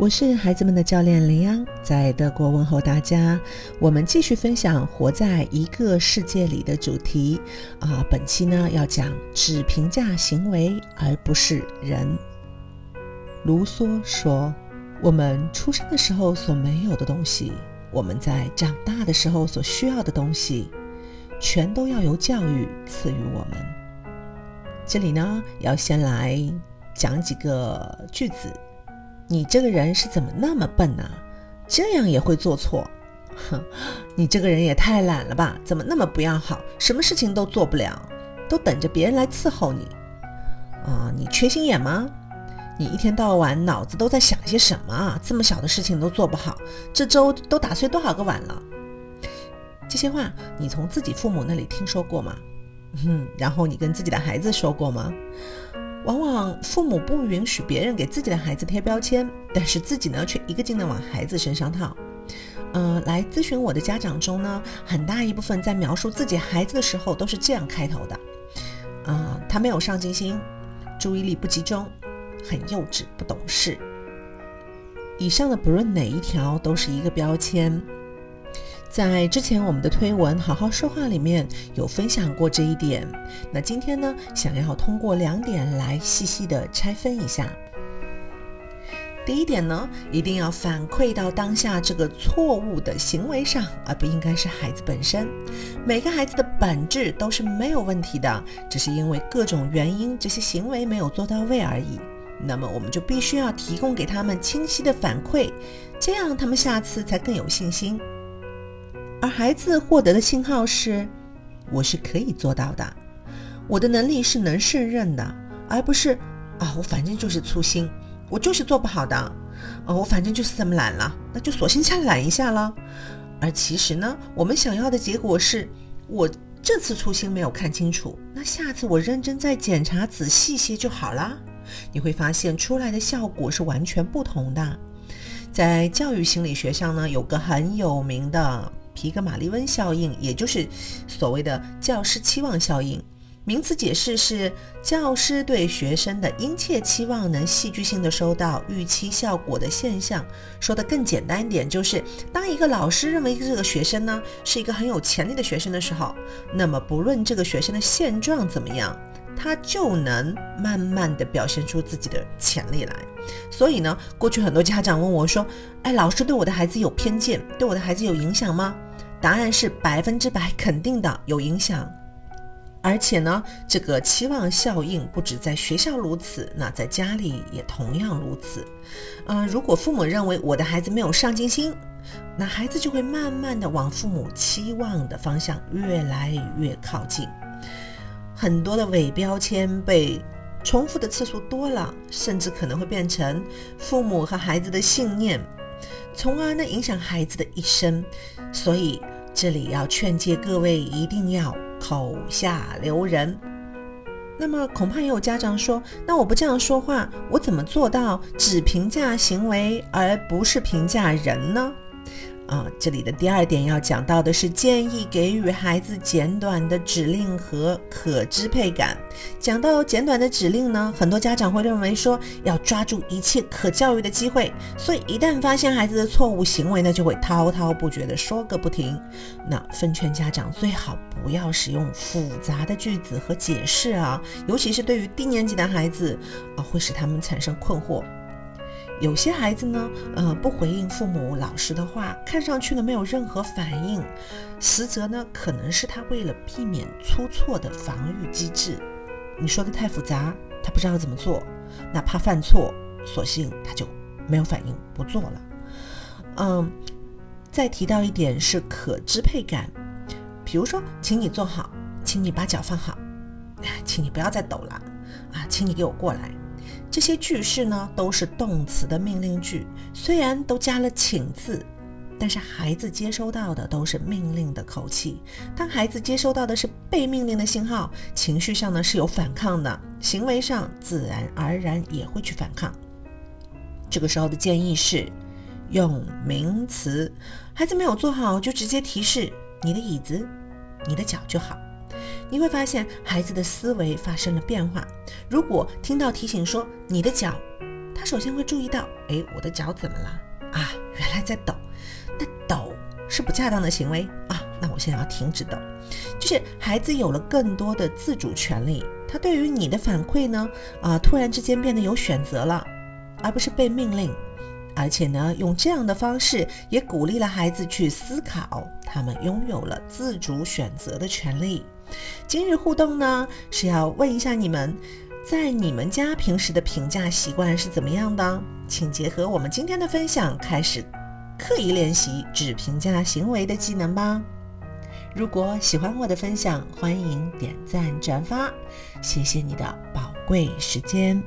我是孩子们的教练林央，在德国问候大家。我们继续分享“活在一个世界里”的主题啊。本期呢要讲只评价行为而不是人。卢梭说：“我们出生的时候所没有的东西，我们在长大的时候所需要的东西，全都要由教育赐予我们。”这里呢要先来讲几个句子。你这个人是怎么那么笨呢？这样也会做错？哼，你这个人也太懒了吧？怎么那么不要好？什么事情都做不了，都等着别人来伺候你？啊，你缺心眼吗？你一天到晚脑子都在想些什么啊？这么小的事情都做不好，这粥都打碎多少个碗了？这些话你从自己父母那里听说过吗？哼，然后你跟自己的孩子说过吗？往往父母不允许别人给自己的孩子贴标签，但是自己呢却一个劲的往孩子身上套。嗯，来咨询我的家长中呢，很大一部分在描述自己孩子的时候都是这样开头的：啊，他没有上进心，注意力不集中，很幼稚，不懂事。以上的不论哪一条都是一个标签。在之前我们的推文《好好说话》里面有分享过这一点。那今天呢，想要通过两点来细细的拆分一下。第一点呢，一定要反馈到当下这个错误的行为上，而不应该是孩子本身。每个孩子的本质都是没有问题的，只是因为各种原因，这些行为没有做到位而已。那么我们就必须要提供给他们清晰的反馈，这样他们下次才更有信心。而孩子获得的信号是：我是可以做到的，我的能力是能胜任的，而不是啊，我反正就是粗心，我就是做不好的，啊，我反正就是这么懒了，那就索性再懒一下了。而其实呢，我们想要的结果是，我这次粗心没有看清楚，那下次我认真再检查仔细些就好啦。你会发现出来的效果是完全不同的。在教育心理学上呢，有个很有名的。皮格马利温效应，也就是所谓的教师期望效应。名词解释是教师对学生的殷切期望能戏剧性的收到预期效果的现象。说的更简单一点，就是当一个老师认为这个学生呢是一个很有潜力的学生的时候，那么不论这个学生的现状怎么样，他就能慢慢的表现出自己的潜力来。所以呢，过去很多家长问我说：“哎，老师对我的孩子有偏见，对我的孩子有影响吗？”答案是百分之百肯定的，有影响。而且呢，这个期望效应不止在学校如此，那在家里也同样如此。嗯，如果父母认为我的孩子没有上进心，那孩子就会慢慢的往父母期望的方向越来越靠近。很多的伪标签被重复的次数多了，甚至可能会变成父母和孩子的信念。从而呢影响孩子的一生，所以这里要劝诫各位一定要口下留人。那么恐怕也有家长说，那我不这样说话，我怎么做到只评价行为而不是评价人呢？啊，这里的第二点要讲到的是建议给予孩子简短的指令和可支配感。讲到简短的指令呢，很多家长会认为说要抓住一切可教育的机会，所以一旦发现孩子的错误行为呢，就会滔滔不绝的说个不停。那奉劝家长最好不要使用复杂的句子和解释啊，尤其是对于低年级的孩子啊，会使他们产生困惑。有些孩子呢，呃，不回应父母、老师的话，看上去呢没有任何反应，实则呢可能是他为了避免出错的防御机制。你说的太复杂，他不知道怎么做，哪怕犯错，索性他就没有反应，不做了。嗯，再提到一点是可支配感，比如说，请你坐好，请你把脚放好，请你不要再抖了，啊，请你给我过来。这些句式呢，都是动词的命令句，虽然都加了请字，但是孩子接收到的都是命令的口气。当孩子接收到的是被命令的信号，情绪上呢是有反抗的，行为上自然而然也会去反抗。这个时候的建议是用名词，孩子没有做好就直接提示你的椅子、你的脚就好。你会发现孩子的思维发生了变化。如果听到提醒说“你的脚”，他首先会注意到，哎，我的脚怎么了？啊，原来在抖。那抖是不恰当的行为啊，那我现在要停止抖。就是孩子有了更多的自主权利，他对于你的反馈呢，啊，突然之间变得有选择了，而不是被命令。而且呢，用这样的方式也鼓励了孩子去思考，他们拥有了自主选择的权利。今日互动呢，是要问一下你们，在你们家平时的评价习惯是怎么样的？请结合我们今天的分享，开始刻意练习只评价行为的技能吧。如果喜欢我的分享，欢迎点赞转发，谢谢你的宝贵时间。